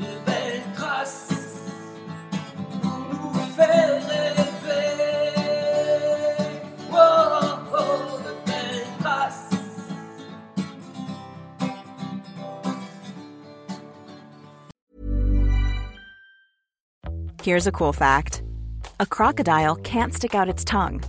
de belles traces pour nous faire rêver. Oh, oh, de belles traces. Here's a cool fact a crocodile can't stick out its tongue.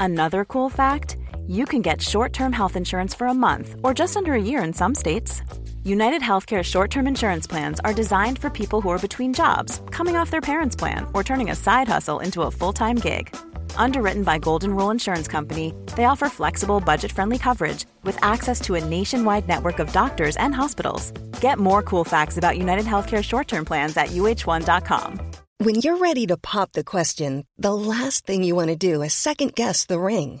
Another cool fact you can get short term health insurance for a month or just under a year in some states. United Healthcare short term insurance plans are designed for people who are between jobs, coming off their parents' plan, or turning a side hustle into a full time gig. Underwritten by Golden Rule Insurance Company, they offer flexible, budget friendly coverage with access to a nationwide network of doctors and hospitals. Get more cool facts about United Healthcare short term plans at uh1.com. When you're ready to pop the question, the last thing you want to do is second guess the ring.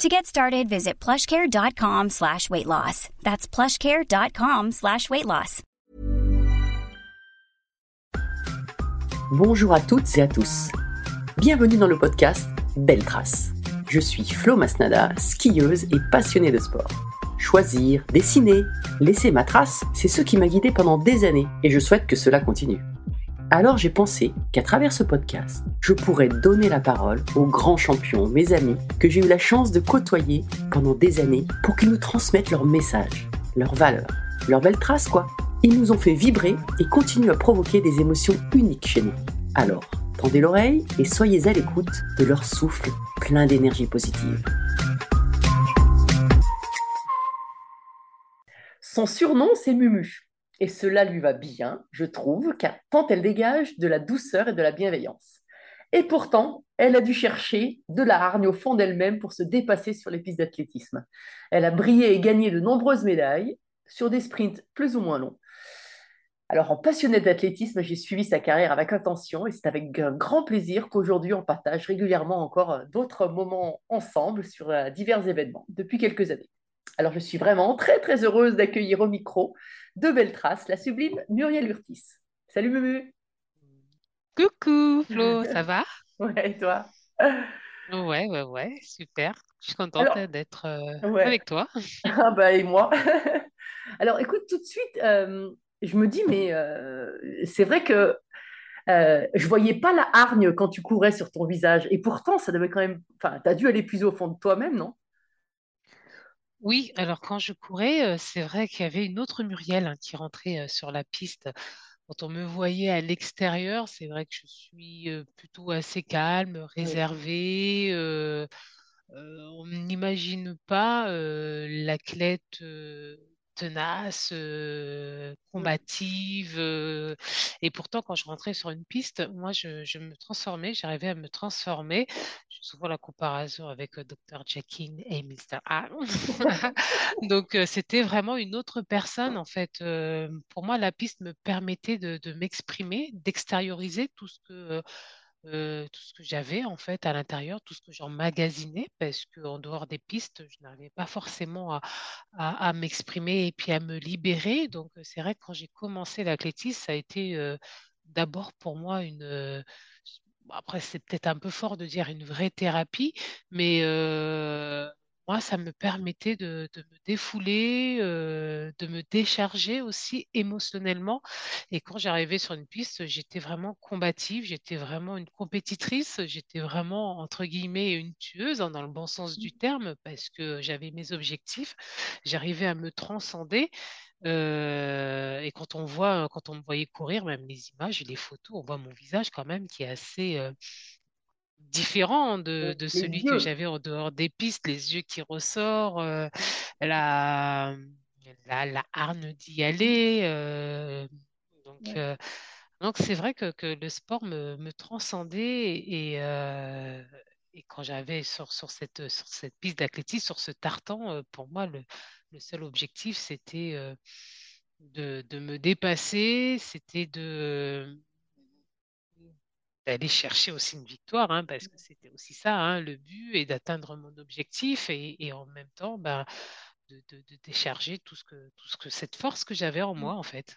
To get started, visit plushcare.com slash weight loss. That's plushcare.com slash weight loss. Bonjour à toutes et à tous. Bienvenue dans le podcast Belle Trace. Je suis Flo Masnada, skieuse et passionnée de sport. Choisir, dessiner, laisser ma trace, c'est ce qui m'a guidée pendant des années et je souhaite que cela continue. Alors j'ai pensé qu'à travers ce podcast, je pourrais donner la parole aux grands champions, mes amis, que j'ai eu la chance de côtoyer pendant des années pour qu'ils nous transmettent leurs messages, leurs valeurs, leurs belles traces quoi. Ils nous ont fait vibrer et continuent à provoquer des émotions uniques chez nous. Alors, tendez l'oreille et soyez à l'écoute de leur souffle plein d'énergie positive. Son surnom, c'est Mumu. Et cela lui va bien, je trouve, car tant elle dégage de la douceur et de la bienveillance. Et pourtant, elle a dû chercher de la hargne au fond d'elle-même pour se dépasser sur les pistes d'athlétisme. Elle a brillé et gagné de nombreuses médailles sur des sprints plus ou moins longs. Alors, en passionnée d'athlétisme, j'ai suivi sa carrière avec attention et c'est avec un grand plaisir qu'aujourd'hui on partage régulièrement encore d'autres moments ensemble sur euh, divers événements depuis quelques années. Alors, je suis vraiment très très heureuse d'accueillir au micro de belles traces la sublime Muriel Urtis. Salut Mumu Coucou Flo, ça va? Ouais, et toi? Ouais, ouais, ouais, super. Je suis contente Alors, d'être euh, ouais. avec toi. Ah bah et moi Alors écoute, tout de suite, euh, je me dis, mais euh, c'est vrai que euh, je voyais pas la hargne quand tu courais sur ton visage. Et pourtant, ça devait quand même... Enfin, tu as dû aller plus au fond de toi-même, non? Oui, alors quand je courais, euh, c'est vrai qu'il y avait une autre Muriel hein, qui rentrait euh, sur la piste. Quand on me voyait à l'extérieur, c'est vrai que je suis euh, plutôt assez calme, Oui. réservée. euh, euh, on n'imagine pas euh, l'athlète euh, tenace, euh, Mm. combative. euh, et pourtant, quand je rentrais sur une piste, moi, je, je me transformais, j'arrivais à me transformer. Souvent la comparaison avec euh, Dr. Jekyll et Mr. Hyde. Donc, euh, c'était vraiment une autre personne, en fait. Pour moi, la piste me permettait de, de m'exprimer, d'extérioriser tout ce que... euh, tout ce que j'avais en fait à l'intérieur, tout ce que j'emmagasinais, parce qu'en dehors des pistes, je n'arrivais pas forcément à, à- à m'exprimer et puis à me libérer. Donc, c'est vrai que quand j'ai commencé l'athlétisme, ça a été euh, d'abord pour moi une... après, c'est peut-être un peu fort de dire une vraie thérapie, mais euh, moi, ça me permettait de, de me défouler, euh, de me décharger aussi émotionnellement et quand j'arrivais sur une piste, j'étais vraiment combative, j'étais vraiment une compétitrice, j'étais vraiment, entre guillemets, une tueuse, hein, dans le bon sens du terme, parce que j'avais mes objectifs, j'arrivais à me transcender. euh, et quand on voit, quand on me voyait courir, même les images et les photos, on voit mon visage quand même qui est assez, euh, différent de, de celui que j'avais en dehors des pistes, les yeux qui ressortent, euh, la, la, la hargne d'y aller. euh, donc, Ouais. euh, donc c'est vrai que, que le sport me, me transcendait et, et quand j'avais sur, sur cette, sur cette piste d'athlétisme, sur ce tartan, pour moi, le, le seul objectif, c'était de, de me dépasser, c'était de d'aller chercher aussi une victoire, hein, parce que c'était aussi ça, hein, le but, et d'atteindre mon objectif, et, et en même temps, ben, de, de- de décharger tout ce que, tout ce que cette force que j'avais en moi, en fait.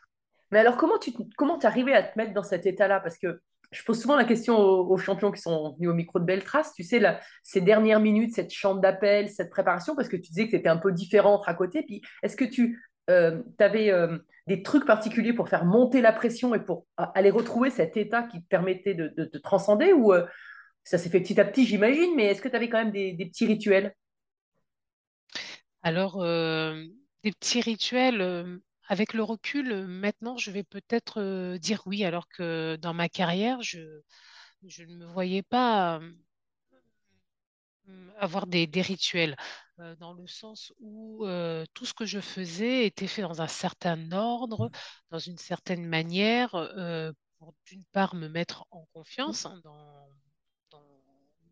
Mais alors, comment tu comment arrivé à te mettre dans cet état-là? Parce que je pose souvent la question aux, aux champions qui sont venus au micro de Beltrace, tu sais, ces dernières minutes, cette chambre d'appel, cette préparation, parce que tu disais que c'était un peu différent à côté. Puis, est-ce que tu avais des trucs particuliers pour faire monter la pression et pour a- aller retrouver cet état qui te permettait de, de, de transcender? Ou euh, ça s'est fait petit à petit, j'imagine, mais est-ce que tu avais quand même des, petits rituels? Alors, euh, des petits rituels, euh, avec le recul, euh, maintenant, je vais peut-être euh, dire oui, alors que dans ma carrière, je, ne me voyais pas. euh, avoir des, rituels, euh, dans le sens où euh, tout ce que je faisais était fait dans un certain ordre, dans une certaine manière, euh, pour d'une part me mettre en confiance hein, dans, dans,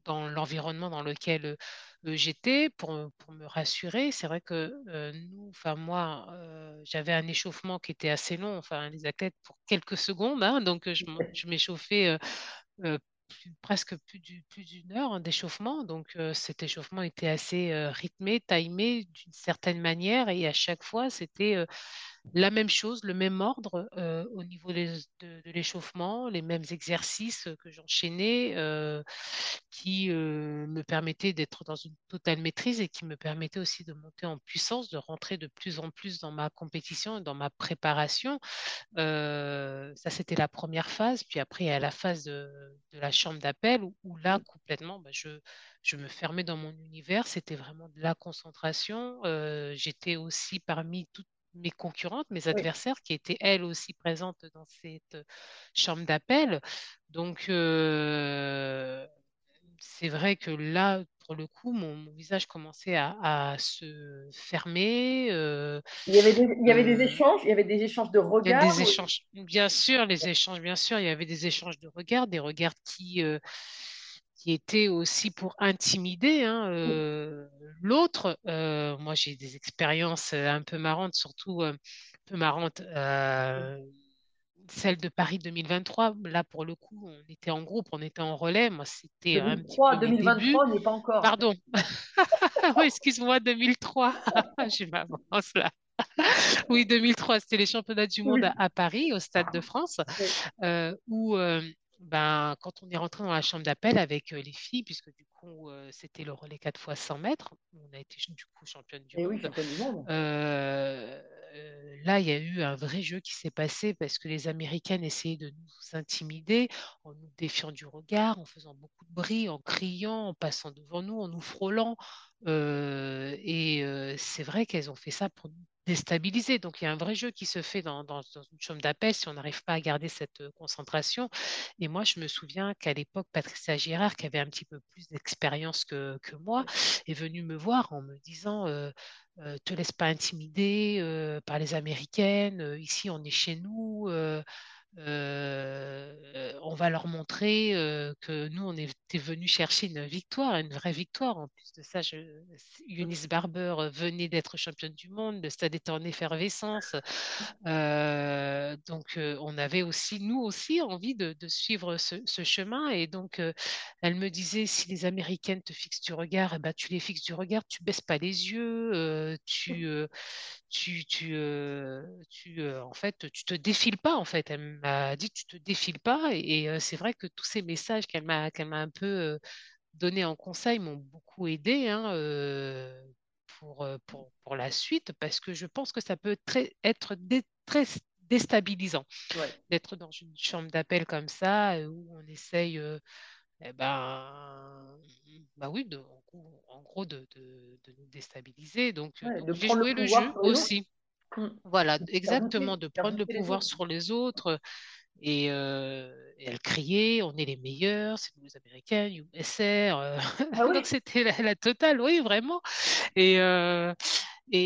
dans l'environnement dans lequel euh, j'étais, pour, pour me rassurer. C'est vrai que euh, nous, enfin moi, euh, j'avais un échauffement qui était assez long, enfin les athlètes pour quelques secondes, hein, donc euh, je, m'échauffais. euh, euh, plus- presque plus du- plus d'une heure d'échauffement. Donc, euh, cet échauffement était assez euh, rythmé, timé d'une certaine manière. Et à chaque fois, c'était euh, la même chose, le même ordre euh, au niveau de, l'échauffement, les mêmes exercices que j'enchaînais euh, qui euh, me permettaient d'être dans une totale maîtrise et qui me permettaient aussi de monter en puissance, de rentrer de plus en plus dans ma compétition et dans ma préparation. Ça, c'était la première phase. Puis après, a la phase de, la chambre d'appel où, là, complètement, bah, je, je me fermais dans mon univers. C'était vraiment de la concentration. J'étais aussi parmi toutes mes concurrentes, mes Oui. adversaires, qui étaient elles aussi présentes dans cette chambre d'appel. Donc, euh, c'est vrai que là, pour le coup, mon, mon visage commençait à, à se fermer. euh, Il y avait des, il y avait des euh, échanges, il y avait des échanges de il y a regards. des échanges, bien sûr, les échanges, bien sûr, il y avait des échanges de regards, des regards qui, euh, qui étaient aussi pour intimider hein, euh, l'autre. Euh, moi, j'ai des expériences euh, un peu marrantes, surtout un peu marrantes. celle de Paris 2023, là, pour le coup, on était en groupe, on était en relais. Moi, c'était un petit 2003, peu mes débuts. 2023, on n'y est pas encore. Pardon. Oui, excuse-moi, 2003. Je m'avance là. Oui, 2003, c'était les championnats du monde Oui. à, à Paris, au Stade de France, Oui. euh, où euh, ben, quand on est rentré dans la chambre d'appel avec les filles, puisque du coup, c'était le relais 4 fois 100 mètres, on a été du coup championne du Et oui, monde. champion du monde. Euh, là, il y a eu un vrai jeu qui s'est passé parce que les Américaines essayaient de nous intimider en nous défiant du regard, en faisant beaucoup de bruit, en criant, en passant devant nous, en nous frôlant. Euh, et euh, c'est vrai qu'elles ont fait ça pour nous déstabiliser. Donc, il y a un vrai jeu qui se fait dans, une chambre d'appel si on n'arrive pas à garder cette euh, concentration. Et moi, je me souviens qu'à l'époque, Patricia Girard, qui avait un petit peu plus d'expérience que, moi, est venue me voir en me disant euh, euh, Te laisse pas intimider euh, par les Américaines, ici on est chez nous. Euh, euh, on va leur montrer euh, que nous, on était venus chercher une victoire, une vraie victoire. En plus de ça, je, Eunice Barber venait d'être championne du monde, le stade était en effervescence. Euh, donc, euh, on avait aussi, nous aussi, envie de, de suivre ce, ce chemin. Et donc, euh, elle me disait, si les Américaines te fixent du regard, eh ben, tu les fixes du regard, tu baisses pas les yeux, euh, tu, euh, tu, tu, euh, tu, euh, en fait, tu te défiles pas, en fait. Elle m'a dit, tu te défiles pas. Et, et, euh, c'est vrai que tous ces messages qu'elle m'a, qu'elle m'a un peu donnés en conseil m'ont beaucoup aidé, hein, pour, pour, pour la suite, parce que je pense que ça peut très, être dé- très déstabilisant Ouais. d'être dans une chambre d'appel comme ça, où on essaye, eh ben, bah oui, de, en gros, de, de- de nous déstabiliser. Donc, euh, Ouais, donc j'ai le joué le jeu aussi. Voilà, exactement, de prendre le pouvoir sur les autres et, euh, elle criait, on est les meilleurs, c'est nous les Américains, USR. euh, Ah donc c'était la, la totale, oui, vraiment. Et, euh, et,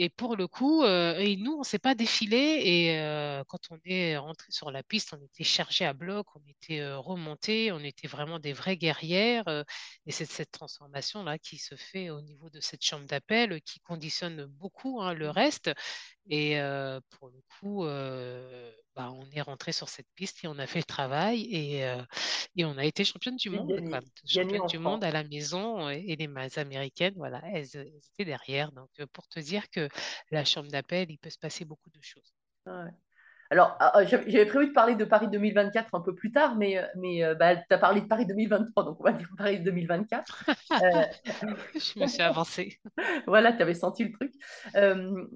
et, et pour le coup, euh, et nous, on ne s'est pas défilé. Et euh, quand on est rentré sur la piste, on était chargé à bloc, on était euh, remonté, on était vraiment des vraies guerrières. euh, et c'est cette transformation-là qui se fait au niveau de cette chambre d'appel, qui conditionne beaucoup hein, le reste. Et euh, pour le coup, euh, bah, on est rentré sur cette piste et on a fait le travail et, euh, et on a été championne du monde, gagné, Championne du monde à la maison et, et les ma- Américaines, voilà, elles, elles étaient derrière. Donc, pour te dire que la chambre d'appel, il peut se passer beaucoup de choses. Ouais. Alors, ah, ah, j'avais prévu de parler de Paris 2024 un peu plus tard, mais, mais bah, tu as parlé de Paris 2023, donc on va dire Paris 2024. Euh, Je me suis avancée. voilà, tu avais senti le truc. Euh,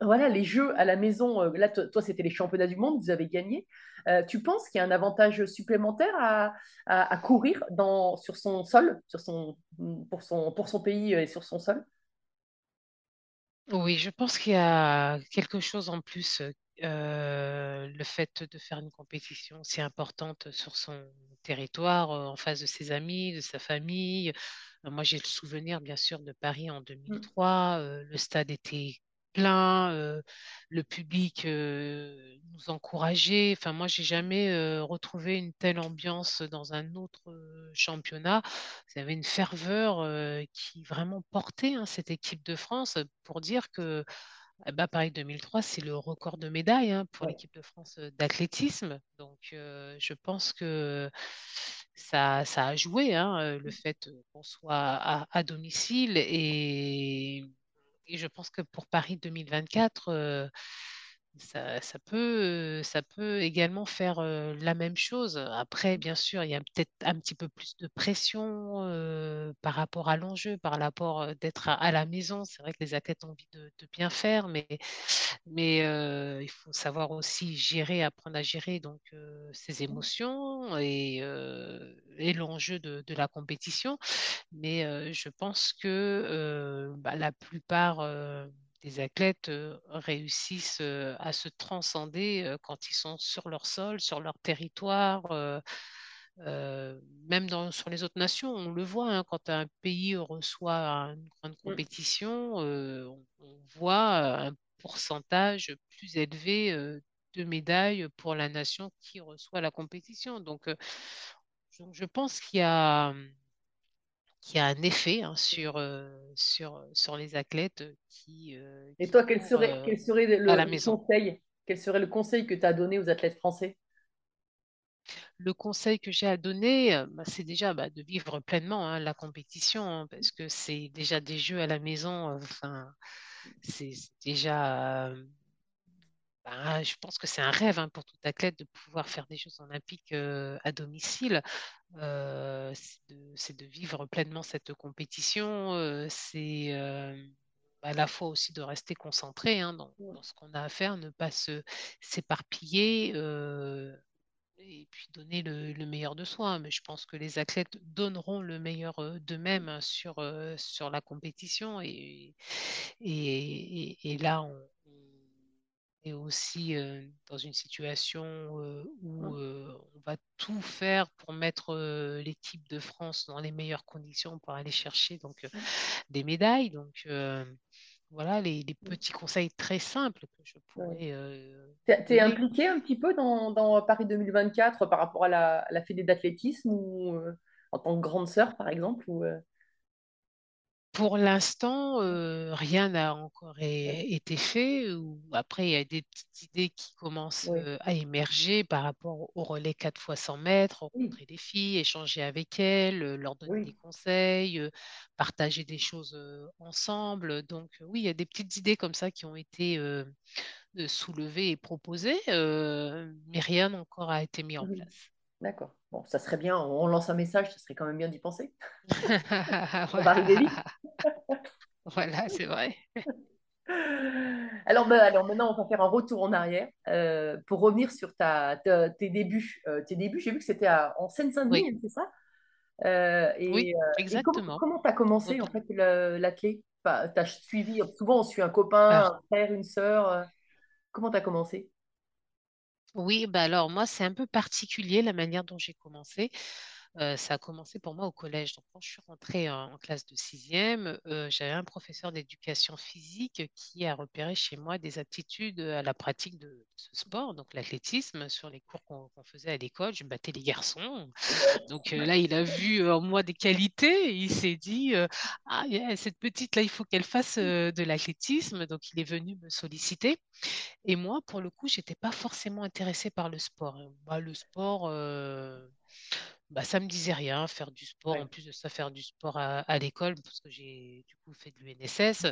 voilà, les jeux à la maison, euh, là, to- toi, c'était les championnats du monde, vous avez gagné. Euh, tu penses qu'il y a un avantage supplémentaire à, à- à courir dans, sur son sol, sur son, pour son, pour son pays et sur son sol? Oui, je pense qu'il y a quelque chose en plus. euh, le fait de faire une compétition si importante sur son territoire, en face de ses amis, de sa famille. Moi, j'ai le souvenir, bien sûr, de Paris en Mm. 2003. euh, le stade était plein, euh, le public euh, nous encourageait. Enfin, moi, j'ai jamais euh, retrouvé une telle ambiance dans un autre championnat. Il y avait une ferveur qui vraiment portait hein, cette équipe de France pour dire que ben, Paris 2003, c'est le record de médailles hein, pour Ouais. l'équipe de France d'athlétisme. Donc, je pense que ça, ça a joué, hein, le fait euh, qu'on soit à, à domicile. Et, et je pense que pour Paris 2024, euh, ça, ça peut, ça peut également faire euh, la même chose. Après, bien sûr, il y a peut-être un petit peu plus de pression euh, par rapport à l'enjeu, par rapport d'être à, à la maison. C'est vrai que les athlètes ont envie de, de bien faire, mais, mais euh, il faut savoir aussi gérer, apprendre à gérer donc, ses émotions et, et l'enjeu de, de la compétition. Mais je pense que bah, la plupart des athlètes réussissent à se transcender quand ils sont sur leur sol, sur leur territoire. euh, même dans, sur les autres nations, on le voit, hein, quand un pays reçoit une grande Mm. compétition, euh, on, on voit un pourcentage plus élevé euh, de médailles pour la nation qui reçoit la compétition. Donc, je, je pense qu'il y a qui a un effet hein, sur, euh, sur, sur les athlètes qui, euh, Et qui toi, quel serait, euh, quel serait à le, la le maison. conseil? Quel serait le conseil que tu as donné aux athlètes français? Le conseil que j'ai à donner, euh, bah, c'est déjà bah, de vivre pleinement hein, la compétition, hein, parce que c'est déjà des jeux à la maison. euh, Enfin, c'est c'est déjà, euh, bah, je pense que c'est un rêve hein, pour tout athlète de pouvoir faire des Jeux olympiques euh, à domicile. Euh, c'est de, vivre pleinement cette compétition. euh, c'est à la fois aussi de rester concentré hein, dans, dans ce qu'on a à faire, ne pas s'éparpiller et puis donner le, le meilleur de soi. hein. Mais je pense que les athlètes donneront le meilleur d'eux-mêmes sur, sur la compétition. Et, et, et- et là, on est aussi euh, dans une situation euh, où Mm. euh, on va tout faire pour mettre euh, l'équipe de France dans les meilleures conditions pour aller chercher donc, euh, des médailles. Donc, voilà les, les Mm. petits conseils très simples que je pourrais T'es, t'es donner. impliqué un petit peu dans, dans Paris 2024 par rapport à la, à la Fédé d'athlétisme ou en tant que grande sœur, par exemple ou, Pour l'instant, euh, rien n'a encore é- été fait. Ou après, il y a des petites idées qui commencent euh, à émerger par rapport au relais 4 fois 100 mètres, Oui, rencontrer des filles, échanger avec elles, euh, leur donner des oui. conseils, euh, partager des choses euh, ensemble. Donc, euh, oui, il y a des petites idées comme ça qui ont été euh, euh, soulevées et proposées, euh, mais rien encore a été mis en place. D'accord. Bon, ça serait bien, on lance un message, ça serait quand même bien d'y penser. Ça va arriver vite. Voilà, c'est vrai. Alors, ben, alors maintenant, on va faire un retour en arrière euh, pour revenir sur ta, ta- tes débuts. Euh, tes débuts, j'ai vu que c'était en Seine-Saint-Denis, Oui, c'est ça? Euh, oui, et et comment exactement. comment tu as commencé en fait l'athlé? Enfin, tu as suivi, souvent on suit un copain, Alors, un frère, une sœur. comment tu as commencé? Oui, bah alors moi, c'est un peu particulier la manière dont j'ai commencé. Ça a commencé pour moi au collège. Donc, quand je suis rentrée en, classe de sixième, euh, j'avais un professeur d'éducation physique qui a repéré chez moi des aptitudes à la pratique de, ce sport, donc l'athlétisme. Sur les cours qu'on faisait à l'école, je battais les garçons. Donc là, il a vu en moi des qualités il s'est dit, ah, cette petite-là, il faut qu'elle fasse de l'athlétisme. Donc, il est venu me solliciter. Et moi, pour le coup, j'étais pas forcément intéressée par le sport. Le sport, bah, ça me disait rien, faire du sport, en plus de ça, faire du sport à, à l'école, parce que j'ai du coup fait de l'UNSS.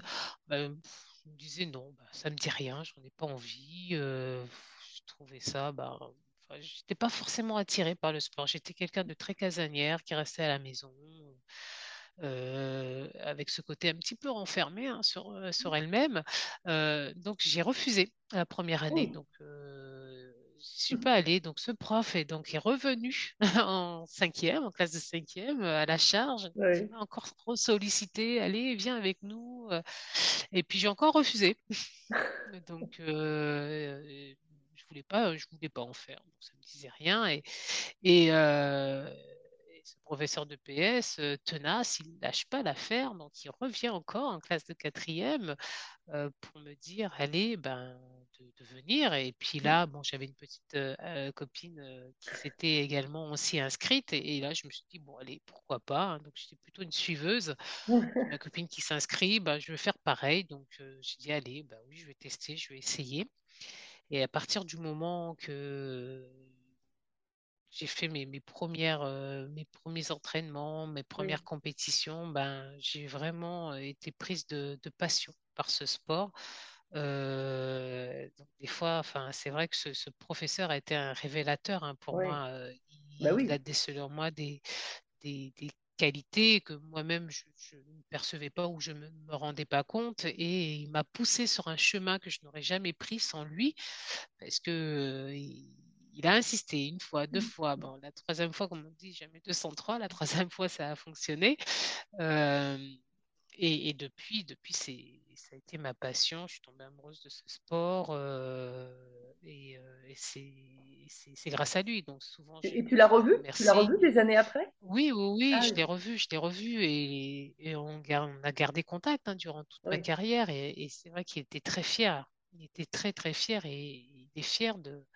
bah, je me disais non, bah, ça me dit rien, j'en ai pas envie. euh, je trouvais ça, bah, enfin, j'étais pas forcément attirée par le sport. J'étais quelqu'un de très casanière qui restait à la maison. euh, avec ce côté un petit peu renfermé hein, sur, euh, sur elle-même. Euh, donc j'ai refusé la première année. Oui. Donc je suis pas allée. Donc ce prof est donc est revenu en cinquième, en classe de cinquième, euh, à la charge. Il Ouais. encore trop sollicité. Allez, viens avec nous. Euh, Et puis j'ai encore refusé. Donc euh, je voulais pas, je voulais pas en faire. Donc ça me disait rien. Et, et, euh, et ce professeur de PS, euh, tenace, il ne lâche pas l'affaire, donc il revient encore en classe de quatrième euh, pour me dire, allez, ben, de, de venir. Et puis là, bon, j'avais une petite euh, euh, copine euh, qui s'était également aussi inscrite. Et, et là, je me suis dit, bon, allez, pourquoi pas. hein. Donc j'étais plutôt une suiveuse. Ma copine qui s'inscrit, ben, je vais faire pareil. Donc euh, j'ai dit, allez, ben, oui, je vais tester, je vais essayer. Et à partir du moment que j'ai fait mes, mes premières, euh, mes premiers entraînements, mes Oui. premières compétitions, ben, j'ai vraiment été prise de, de passion par ce sport. Euh, donc des fois, enfin, c'est vrai que ce, ce professeur a été un révélateur hein, pour Ouais. moi. Euh, Bah il a oui. décelé en moi des, des, des qualités que moi-même je, je ne percevais pas ou je ne me, me rendais pas compte. Et il m'a poussé sur un chemin que je n'aurais jamais pris sans lui parce que euh, il, il a insisté une fois, deux fois. Bon, la troisième fois, comme on dit, jamais 203. La troisième fois, ça a fonctionné. Euh, et, et depuis, depuis c'est, ça a été ma passion. Je suis tombée amoureuse de ce sport euh, et, euh, et c'est, grâce à lui. Donc souvent, je, Et tu l'as revu? Tu l'as revu des années après? Oui, oui, oui, Ah je oui. l'ai revu, je l'ai revu et, et on, gar- on a gardé contact hein, durant toute ma carrière et, et c'est vrai qu'il était très fier. Il était très, très fier et il est fier de,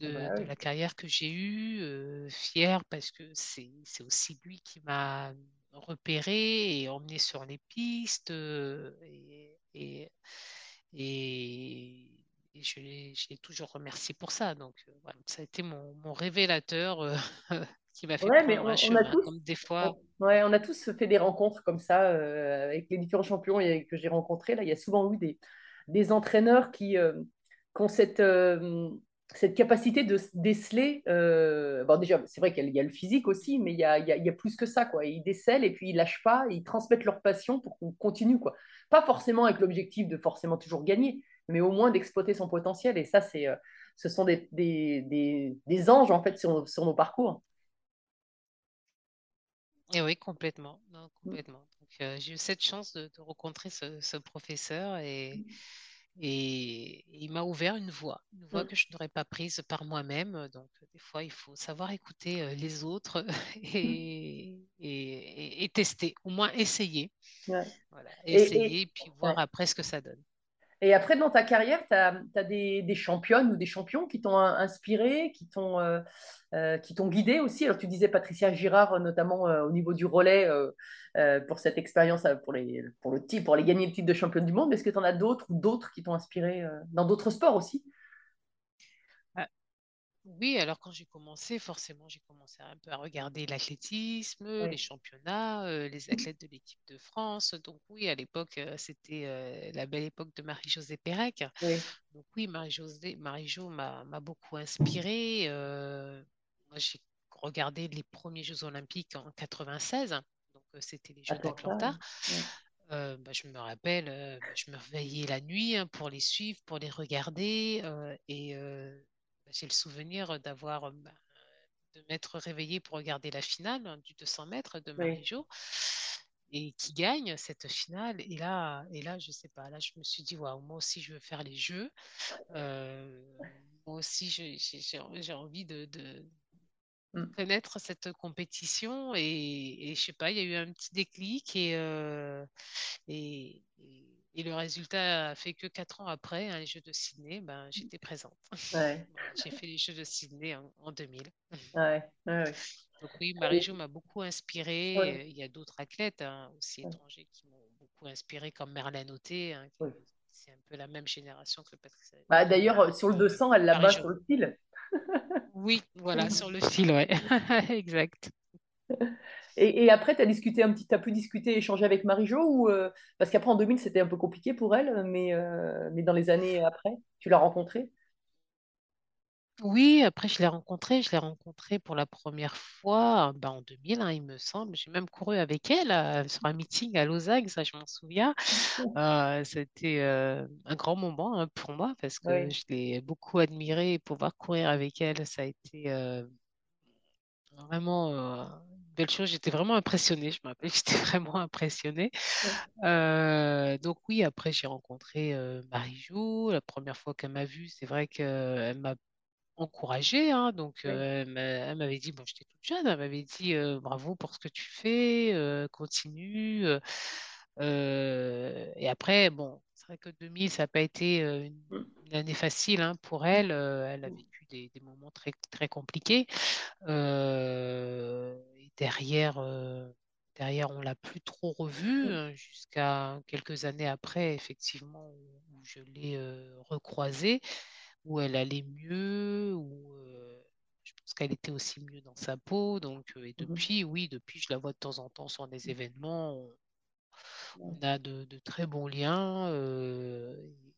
de, bah de la carrière que j'ai eue, euh, fier parce que c'est aussi lui qui m'a repéré et emmené sur les pistes euh, et, et, et- et je l'ai, toujours remercié pour ça. Donc, euh, voilà, ça a été mon, mon révélateur euh, qui m'a fait Ouais, mais un on, on a tous, Comme des fois, on, ouais, on a tous fait des rencontres comme ça euh, avec les différents champions que j'ai rencontrés. Là, il y a souvent eu des, des entraîneurs qui, euh, qui ont cette, cette capacité de déceler. euh, bon, déjà, c'est vrai qu'il y a le physique aussi, mais il y a, il y a, il y a plus que ça, quoi. Ils décèlent et puis ils lâchent pas, ils transmettent leur passion pour qu'on continue, quoi. Pas forcément avec l'objectif de forcément toujours gagner, mais au moins d'exploiter son potentiel. Et ça, c'est, euh, ce sont des, des, des, des anges, en fait, sur, sur nos parcours. et oui, complètement, non, complètement. Donc, euh, j'ai eu cette chance de, de rencontrer ce, ce professeur et, et il m'a ouvert une voie, une voie Mm. que je n'aurais pas prise par moi-même. Donc, euh, des fois, il faut savoir écouter euh, les autres et, et, et- et tester, au moins essayer. Ouais. Voilà, Et, et, essayer, puis voir après ce que ça donne. Et après, dans ta carrière, tu as, des, championnes ou des champions qui t'ont inspiré, qui t'ont euh, euh, qui t'ont guidé aussi? Alors, tu disais Patricia Girard, notamment euh, au niveau du relais, euh, euh, pour cette expérience, euh, pour, les, pour, le titre, pour les gagner le titre de championne du monde. Est-ce que tu en as d'autres ou d'autres qui t'ont inspiré euh, dans d'autres sports aussi? Oui, alors quand j'ai commencé, forcément, j'ai commencé un peu à regarder l'athlétisme, les championnats, euh, les athlètes de l'équipe de France. Donc oui, à l'époque, euh, c'était euh, la belle époque de Marie-Josée Pérec. oui, Donc oui, Marie-Josée, Marie-Jo m'a m'a beaucoup inspirée. Euh, moi, j'ai regardé les premiers Jeux olympiques en 96. Donc c'était les Jeux Atlanta. d'Atlanta. Oui, Euh, bah, je me rappelle, euh, bah, je me réveillais la nuit hein, pour les suivre, pour les regarder. euh, et j'ai le souvenir d'avoir, euh, bah, de m'être réveillée pour regarder la finale hein, du 200 mètres de oui, Marie-Jo. et qui gagne cette finale. Et là, et là, je sais pas. Là, je me suis dit, waouh, moi aussi, je veux faire les jeux. Euh, moi aussi, j'ai envie de, de Mm. connaître cette compétition. Et, et je sais pas, il y a eu un petit déclic et, euh, et, et- et le résultat a fait que quatre ans après, hein, les Jeux de Sydney, ben, j'étais présente. Ouais, j'ai fait les Jeux de Sydney en, en 2000. ouais, ouais, ouais. Donc oui, Marie-Jo m'a beaucoup inspirée. Euh, Il y a d'autres athlètes hein, aussi étrangers qui m'ont beaucoup inspirée, comme Merlin Auté, hein, c'est un peu la même génération que Patricia, Bah, d'ailleurs, euh, sur le que 200, elle la bat sur le fil. Oui, voilà, sur le fil, ouais. Exact. Et, et après, tu as discuté un petit, t'as pu discuter, échanger avec Marie-Jo ou euh, parce qu'après en 2000 c'était un peu compliqué pour elle, mais, euh, mais dans les années après, tu l'as rencontrée? Oui, après je l'ai rencontrée, je l'ai rencontrée pour la première fois ben, en 2000, hein, il me semble. J'ai même couru avec elle euh, sur un meeting à Lausanne, ça je m'en souviens. C'était un grand moment hein, pour moi parce que Oui. je l'ai beaucoup admirée et pouvoir courir avec elle, ça a été vraiment belle chose. J'étais vraiment impressionnée, je me rappelle, j'étais vraiment impressionnée. Euh, donc oui, après j'ai rencontré euh, Marie-Jo. La première fois qu'elle m'a vue, c'est vrai qu'elle m'a encouragée. hein. donc euh, elle m'a- elle m'avait dit, bon, j'étais toute jeune, elle m'avait dit bravo pour ce que tu fais, continue. et après, bon, c'est vrai que 2000, ça n'a pas été une, une année facile hein, pour elle. Elle a vécu des, des moments très, très compliqués. Euh, derrière, euh, derrière, on l'a plus trop revue Mm. hein, jusqu'à quelques années après, effectivement, où, je l'ai euh, recroisée, où elle allait mieux, où euh, je pense qu'elle était aussi mieux dans sa peau. Donc, euh, et Mhm. depuis, oui, depuis, je la vois de temps en temps sur des événements. On, on a de, de très bons liens. euh,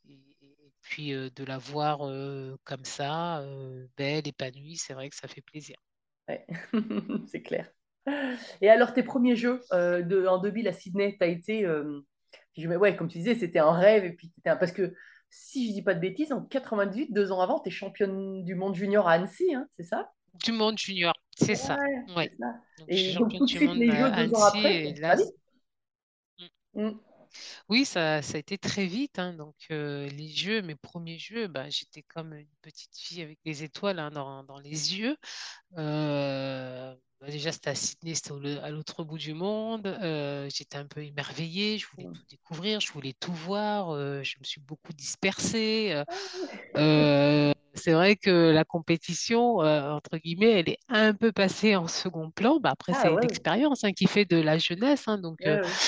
et, et- puis, euh, de la voir euh, comme ça, euh, belle, épanouie, c'est vrai que ça fait plaisir. Ouais. C'est clair. Et alors, tes premiers jeux euh, de, en 2000 à Sydney, tu as été, euh, je- ouais, comme tu disais, c'était un rêve. Et puis t'étais un- parce que si je dis pas de bêtises, en 98, deux ans avant, tu es championne du monde junior à Annecy, hein, c'est ça? Du monde junior, c'est ça. Ouais, ça. Donc, je suis Et donc, championne tout de suite, les jeux deux ans après, là, c- Mm. oui, ça, ça a été très vite. hein. Donc, euh, les jeux, mes premiers jeux, bah, j'étais comme une petite fille avec des étoiles hein, dans, dans les yeux. Euh, bah, déjà, c'était à Sydney, c'était à l'autre bout du monde. Euh, j'étais un peu émerveillée. Je voulais Mm. tout découvrir, je voulais tout voir. euh, je me suis beaucoup dispersée. euh, Euh, c'est vrai que la compétition, entre guillemets, elle est un peu passée en second plan. Bah, après, Ah c'est ouais, l'expérience hein, qui fait de la jeunesse. hein. donc, ouais, ouais.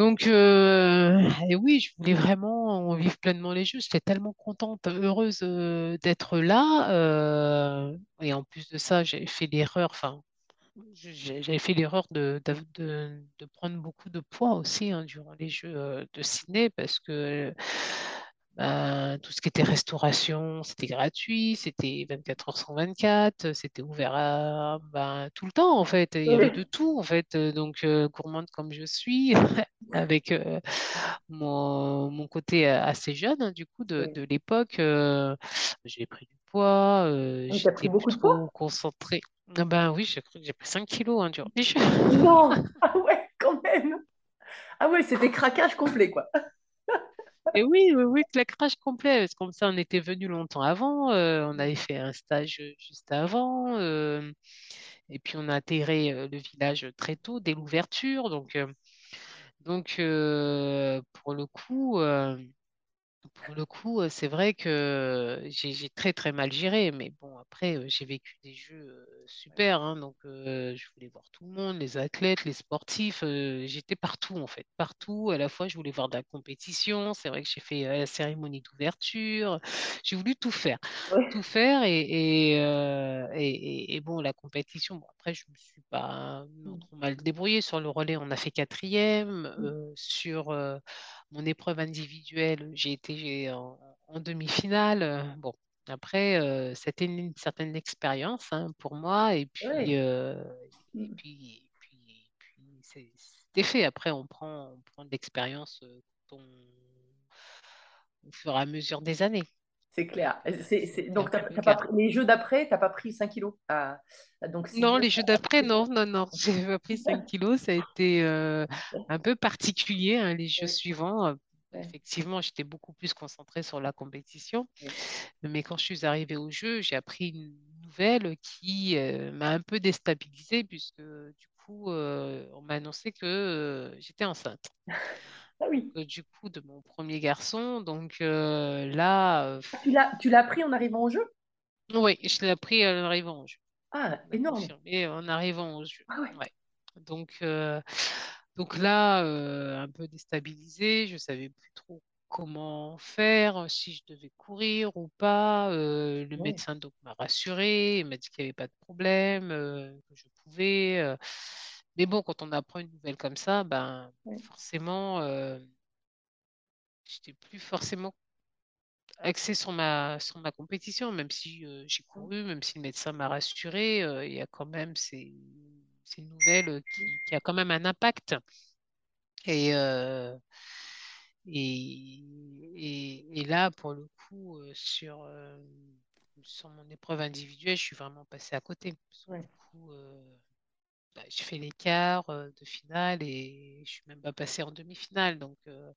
Donc euh, et oui, je voulais vraiment vivre pleinement les Jeux. J'étais tellement contente, heureuse euh, d'être là. euh, et en plus de ça, j'ai fait l'erreur, enfin, j'avais fait l'erreur de, de, de- de prendre beaucoup de poids aussi hein, durant les Jeux de Sydney parce que ben, tout ce qui était restauration, c'était gratuit, c'était 24 heures sur 24, c'était ouvert à, ben, tout le temps en fait. Il y avait de tout en fait. Donc, gourmande comme je suis, avec euh, mon, mon côté euh, assez jeune hein, du coup de, oui. de l'époque, euh, j'ai pris du poids, euh, Oui, pris j'étais beaucoup de poids? concentrée. Ah ben oui, j'ai cru que j'ai pris 5 kilos hein, durant. Non! Ah ouais, quand même! Ah ouais, c'était craquage complet, quoi. Et oui, oui, oui, claquage complet. Parce que comme ça, on était venu longtemps avant. euh, on avait fait un stage juste avant. euh, et puis, on a euh, le village très tôt, dès l'ouverture. Donc, euh, donc euh, pour le coup, euh, pour le coup, c'est vrai que j'ai j'ai très très mal géré, mais bon, après, euh, j'ai vécu des jeux euh, super, hein, donc euh, je voulais voir tout le monde, les athlètes, les sportifs, euh, j'étais partout en fait, partout. À la fois, je voulais voir de la compétition, c'est vrai que j'ai fait euh, la cérémonie d'ouverture, j'ai voulu tout faire, Ouais. tout faire, et, et, euh, et- et- et bon, la compétition, bon, après, je me suis pas non trop mal débrouillée. Sur le relais, on a fait quatrième, euh, sur euh, mon épreuve individuelle, j'ai été en, en demi-finale. euh, Bon, après, euh, c'était une, une certaine expérience hein, pour moi. Et puis, Ouais. euh, et puis, et puis, c'était fait. Après, on prend, on prend de l'expérience euh, au fur et à mesure des années. C'est clair. C'est, Donc, t'as, t'as pas pris- les jeux d'après, t'as pas pris 5 kilos. Donc, Non, les jeux d'après, non, non, non. J'ai pas pris 5 kilos. Ça a été euh, un peu particulier, hein, les jeux Ouais, suivants. Euh, Effectivement, j'étais beaucoup plus concentrée sur la compétition. ouais, Mais quand je suis arrivée au jeu, j'ai appris une nouvelle qui euh, m'a un peu déstabilisée puisque du coup, euh, on m'a annoncé que j'étais enceinte. Ah oui. du coup, de mon premier garçon. Donc euh, là, euh, Ah, Tu l'as, appris en arrivant au jeu? oui, je l'ai appris en arrivant au jeu. Ah, énorme. en arrivant au jeu. Ah ouais. Ouais. Donc, euh, donc là, euh, un peu déstabilisée, je savais plus trop comment faire, si je devais courir ou pas. Euh, le Ouais, médecin donc m'a rassuré, il m'a dit qu'il n'y avait pas de problème, que je pouvais. Mais bon, quand on apprend une nouvelle comme ça, ben ouais, forcément, euh, j'étais plus forcément axée sur ma sur ma compétition, même si euh, j'ai couru, même si le médecin m'a rassuré, euh, il y a quand même ces, ces nouvelles qui, qui a quand même un impact. Et, euh, et, et, et là, pour le coup, sur, sur mon épreuve individuelle, je suis vraiment passée à côté. Ouais, coup, bah, j'ai fait l'écart euh, de finale et je suis même pas passée en demi-finale. Donc, euh,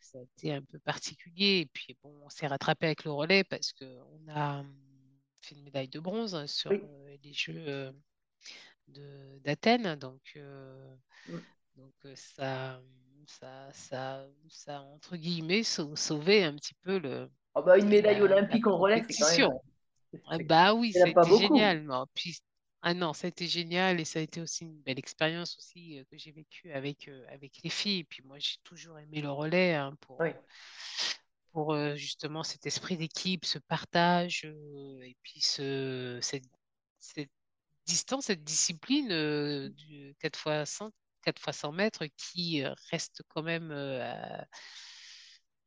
ça a été un peu particulier. Et puis, bon, on s'est rattrapé avec le relais parce qu'on a hum, fait une médaille de bronze hein, sur oui. euh, les Jeux d'Athènes. Donc, euh, donc ça, ça, ça, ça, a, entre guillemets, sau- sauvé un petit peu le, Ah bah, une médaille olympique en relais, c'est quand même. compétition. Ah bah oui, ça beaucoup. génial. Puis, ah non, ça a été génial et ça a été aussi une belle expérience aussi euh, que j'ai vécue avec, euh, avec les filles. Et puis moi, j'ai toujours aimé le relais hein, pour, Oui, pour euh, justement cet esprit d'équipe, ce partage et puis ce, cette, cette distance, cette discipline euh, du 4 fois 100, 4 fois 100 mètres qui reste quand même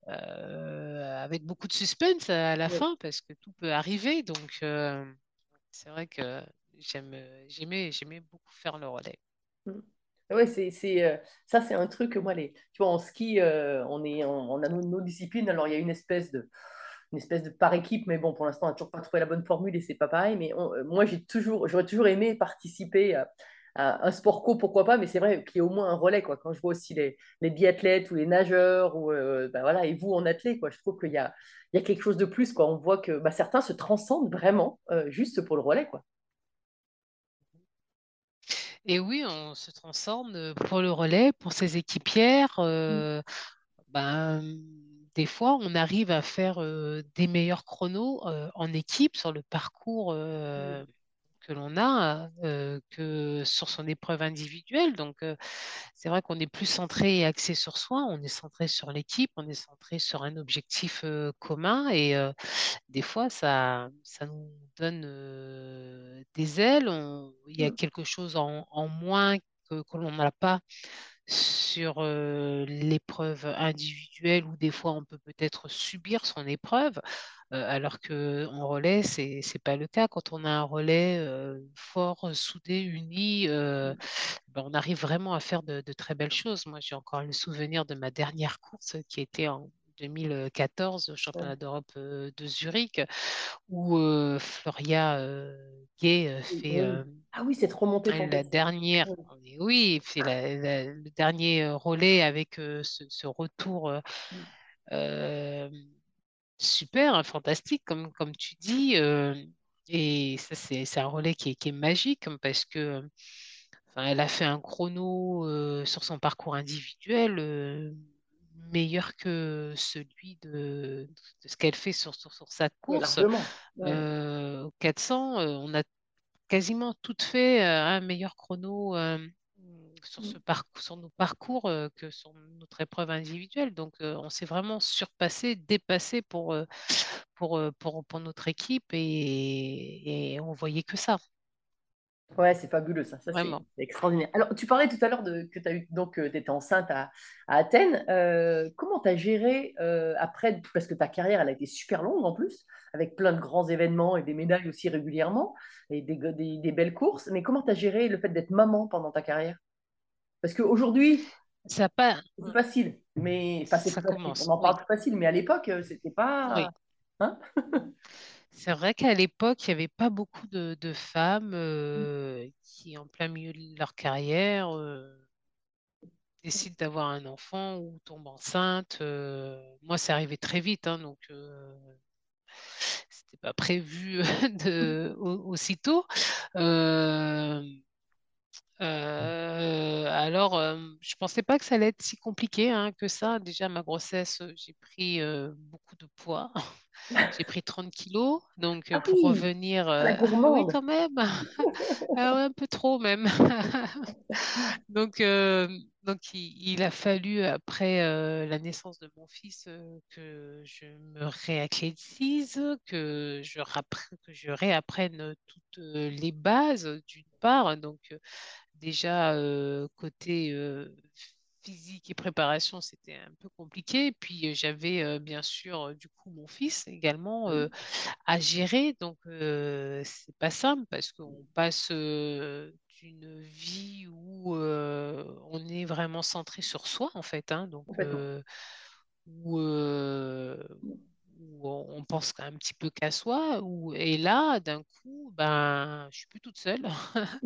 avec beaucoup de suspense à la oui. fin parce que tout peut arriver. Donc, c'est vrai que j'aime, j'aimais, j'aimais beaucoup faire le relais. Mm. Ouais, c'est, euh, ça, c'est un truc moi, les, tu vois, en ski, euh, on est, on, a nos, disciplines. Alors, il y a une espèce de, une espèce de par équipe, mais bon, pour l'instant, on n'a toujours pas trouvé la bonne formule et c'est pas pareil. Mais euh, moi, j'ai toujours, j'aurais toujours aimé participer à, un sport co, pourquoi pas, mais c'est vrai qu'il y a au moins un relais, quoi. Quand je vois aussi les, les biathlètes ou les nageurs, ou, euh, bah voilà, et vous en athlète, quoi, je trouve qu'il y a, il y a quelque chose de plus, quoi. On voit que bah, certains se transcendent vraiment euh, juste pour le relais, quoi. Et oui, on se transforme pour le relais, pour ses équipières. Mm. euh, ben, des fois, on arrive à faire euh, des meilleurs chronos euh, en équipe sur le parcours Mm. euh, que l'on a euh, que sur son épreuve individuelle. Donc, euh, c'est vrai qu'on est plus centré et axé sur soi, on est centré sur l'équipe, on est centré sur un objectif euh, commun et des fois, ça, ça nous donne des ailes. On- il y a Mm. quelque chose en, en moins que, que l'on n'a pas sur euh, l'épreuve individuelle où des fois on peut peut-être subir son épreuve, alors que en relais, c'est c'est pas le cas. Quand on a un relais euh, fort, soudé, uni, euh, ben, on arrive vraiment à faire de, de très belles choses. Moi, j'ai encore le souvenir de ma dernière course qui était en 2014 au championnat d'Europe euh, de Zurich, où euh, Floria euh, Gay euh, fait euh, Ah oui, remontée la dernière, Oui. fait la- la- le dernier euh, relais avec euh, ce, ce retour euh, Mm. euh, super, hein, fantastique, comme, comme tu dis. euh, et ça, c'est, c'est un relais qui est, qui est magique hein, parce que enfin, elle a fait un chrono euh, sur son parcours individuel euh, meilleur que celui de, de ce qu'elle fait sur, sur, sur sa course. largement. Ouais. Euh, au 400, euh, on a quasiment toutes fait euh, un meilleur chrono euh, sur, ce Mm. parcours, sur nos parcours euh, que sur notre épreuve individuelle. Donc, euh, on s'est vraiment surpassé, dépassé pour, pour, pour, pour notre équipe et, et on voyait que ça, Ouais, c'est fabuleux ça, ça c'est extraordinaire. Alors, tu parlais tout à l'heure de que tu as eu donc tu étais enceinte à, à Athènes. Euh, comment tu as géré euh, après parce que ta carrière elle a été super longue en plus avec plein de grands événements et des médailles aussi régulièrement et des, des, des belles courses, mais comment tu as géré le fait d'être maman pendant ta carrière? Parce qu'aujourd'hui, Ça, pas, c'est facile, mais enfin ça. On en parle oui, plus facile, mais à l'époque, euh, c'était pas oui. Hein C'est vrai qu'à l'époque, il n'y avait pas beaucoup de, de femmes euh, qui, en plein milieu de leur carrière, euh, décident d'avoir un enfant ou tombent enceinte. Euh, moi, c'est arrivé très vite, hein, donc c'était pas prévu de, au- aussitôt. Euh, euh, alors, euh, je pensais pas que ça allait être si compliqué hein, que ça. Déjà, ma grossesse, j'ai pris euh, beaucoup de poids. J'ai pris 30 kilos. Donc, Ah pour oui, revenir, la euh, oui, quand même. Ah ouais, un peu trop même. Donc, donc il, il a fallu, après la naissance de mon fils, que je me réacclimatise, que je, que je réapprenne toutes les bases, d'une part. Donc, déjà, euh, côté euh, physique et préparation, c'était un peu compliqué. Puis, j'avais euh, bien sûr, du coup, mon fils également Oui, à gérer. Donc, c'est pas simple parce qu'on passe d'une vie où on est vraiment centré sur soi, en fait, hein, donc où, où on pense un petit peu qu'à soi. Où, et là, d'un coup, ben, je suis plus toute seule.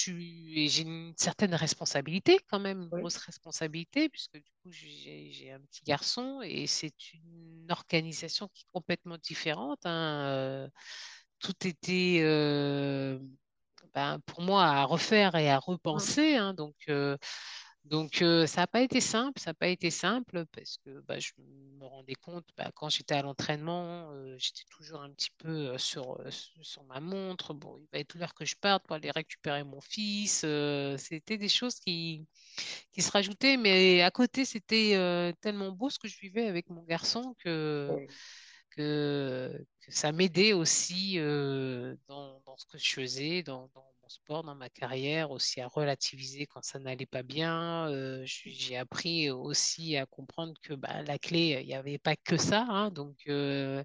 Tu, et j'ai une certaine responsabilité quand même, une Oui. grosse responsabilité, puisque du coup j'ai un petit garçon et c'est une organisation qui est complètement différente. hein. Tout était euh, ben, pour moi à refaire et à Mm. repenser. hein. donc euh, donc euh, ça n'a pas été simple, ça n'a pas été simple parce que bah, je me rendais compte bah, quand j'étais à l'entraînement, euh, j'étais toujours un petit peu sur, ma montre. Bon, il va être l'heure que je parte pour aller récupérer mon fils. euh, c'était des choses qui, qui se rajoutaient, mais à côté, c'était tellement beau ce que je vivais avec mon garçon que, Oui. que, que ça m'aidait aussi dans, dans ce que je faisais, dans, dans mon sport, dans ma carrière, aussi à relativiser quand ça n'allait pas bien. Euh, j'ai appris aussi à comprendre que bah, la clé, il n'y avait pas que ça. hein. donc, euh,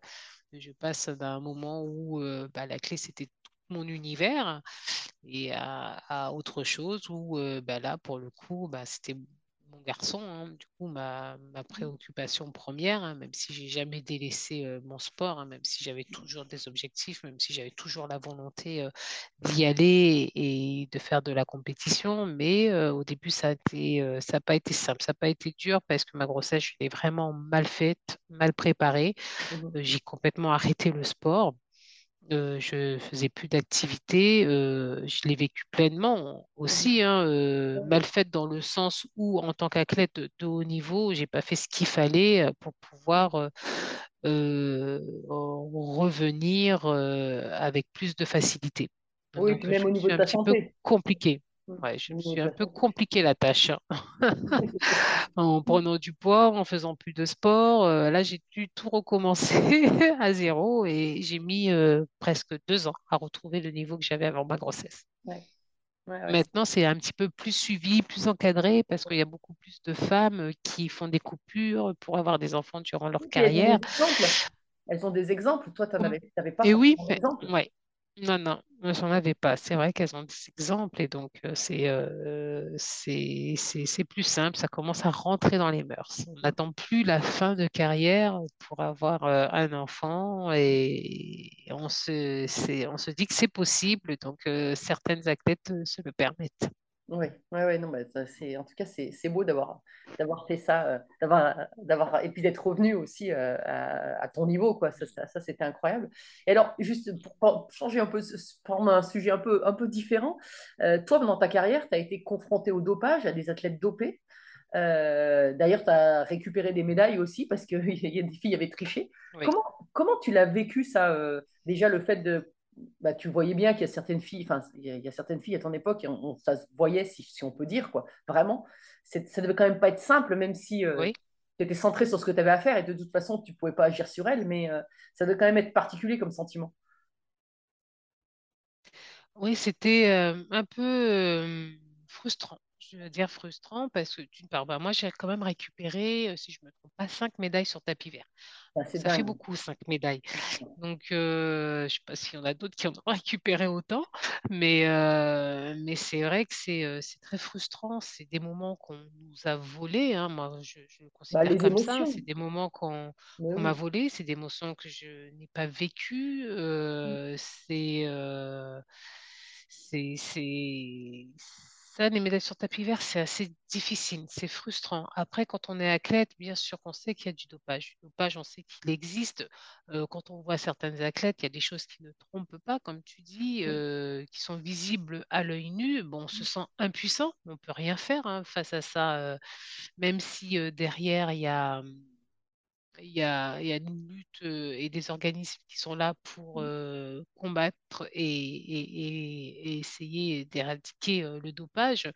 je passe d'un moment où euh, bah, la clé, c'était tout mon univers et à, autre chose où bah, là, pour le coup, bah, c'était mon garçon, hein. du coup, ma, ma préoccupation première, hein, même si j'ai jamais délaissé euh, mon sport, hein, même si j'avais toujours des objectifs, même si j'avais toujours la volonté euh, d'y aller et de faire de la compétition, mais euh, au début, ça n'a pas été simple, ça n'a pas été dur parce que ma grossesse, je l'ai vraiment mal faite, mal préparée. Euh, j'ai complètement arrêté le sport. Euh, je faisais plus d'activité, euh, je l'ai vécu pleinement aussi, hein, euh, Ok. mal faite dans le sens où, en tant qu'athlète de, de haut niveau, j'ai pas fait ce qu'il fallait euh, pour pouvoir revenir avec plus de facilité. Oui, puis Donc, même au niveau de un ta petit peu santé. compliqué. Ouais, je me suis un peu compliqué la tâche. en prenant du poids, en faisant plus de sport. Euh, là, j'ai dû tout recommencer à zéro et j'ai mis euh, presque deux ans à retrouver le niveau que j'avais avant ma grossesse. Ouais, ouais, ouais. Maintenant, c'est un petit peu plus suivi, plus encadré parce qu'il y a beaucoup plus de femmes euh, qui font des coupures pour avoir des enfants durant leur puis elles ont des carrière. exemples. Elles ont des exemples. Toi, tu n'avais pas Et oui, mais- ouais. Non, non, j'en avais pas. C'est vrai qu'elles ont des exemples et donc c'est c'est c'est plus simple. Ça commence à rentrer dans les mœurs. On n'attend plus la fin de carrière pour avoir un enfant et on se c'est on se dit que c'est possible. Donc certaines athlètes se le permettent. Oui, ouais, ouais, non, mais c'est, en tout cas, c'est c'est beau d'avoir d'avoir fait ça, euh, d'avoir, d'avoir, et puis d'être revenu aussi euh, à, à ton niveau, quoi. Ça, ça, ça, c'était incroyable. Et alors, juste pour, pour changer un peu, prendre un sujet un peu, un peu différent, euh, toi, dans ta carrière, tu as été confronté au dopage, à des athlètes dopés. Euh, d'ailleurs, tu as récupéré des médailles aussi parce qu'il y a des filles qui avaient triché. Oui. Comment, comment tu l'as vécu, ça, euh, déjà, le fait de bah, tu voyais bien qu'il y a certaines filles, enfin, il y, a il y a certaines filles à ton époque, et on, on- ça se voyait, si, si on peut dire, quoi. Vraiment, ça devait quand même pas être simple, même si tu Oui. étais centré sur ce que tu avais à faire, et de toute façon, tu pouvais pas agir sur elles, mais euh, ça devait quand même être particulier comme sentiment. Oui, c'était euh, un peu euh, frustrant. Je veux dire frustrant parce que d'une part, bah, moi j'ai quand même récupéré, euh, si je ne me trompe pas, cinq médailles sur tapis vert. Ah, c'est Ça fait beaucoup, cinq médailles. Donc, euh, je ne sais pas s'il y en a d'autres qui en ont récupéré autant, mais, euh, mais c'est vrai que c'est très frustrant. C'est des moments qu'on nous a volés. hein. Moi, je, je le Bah, considère comme ça. C'est des moments qu'on oui. m'a volés. C'est des émotions que je n'ai pas vécues. Euh, c'est euh, c'est c'est- ça, les médailles sur tapis vert, c'est assez difficile, c'est frustrant. Après, quand on est athlète, bien sûr qu'on sait qu'il y a du dopage. Du dopage, on sait qu'il existe. Euh, quand on voit certains athlètes, il y a des choses qui ne trompent pas, comme tu dis, euh, qui sont visibles à l'œil nu. Bon, on se sent impuissant, on ne peut rien faire hein, face à ça, euh, même si derrière, il y a il y a, il y a une lutte euh, et des organismes qui sont là pour euh, combattre et, et- essayer d'éradiquer euh, le dopage.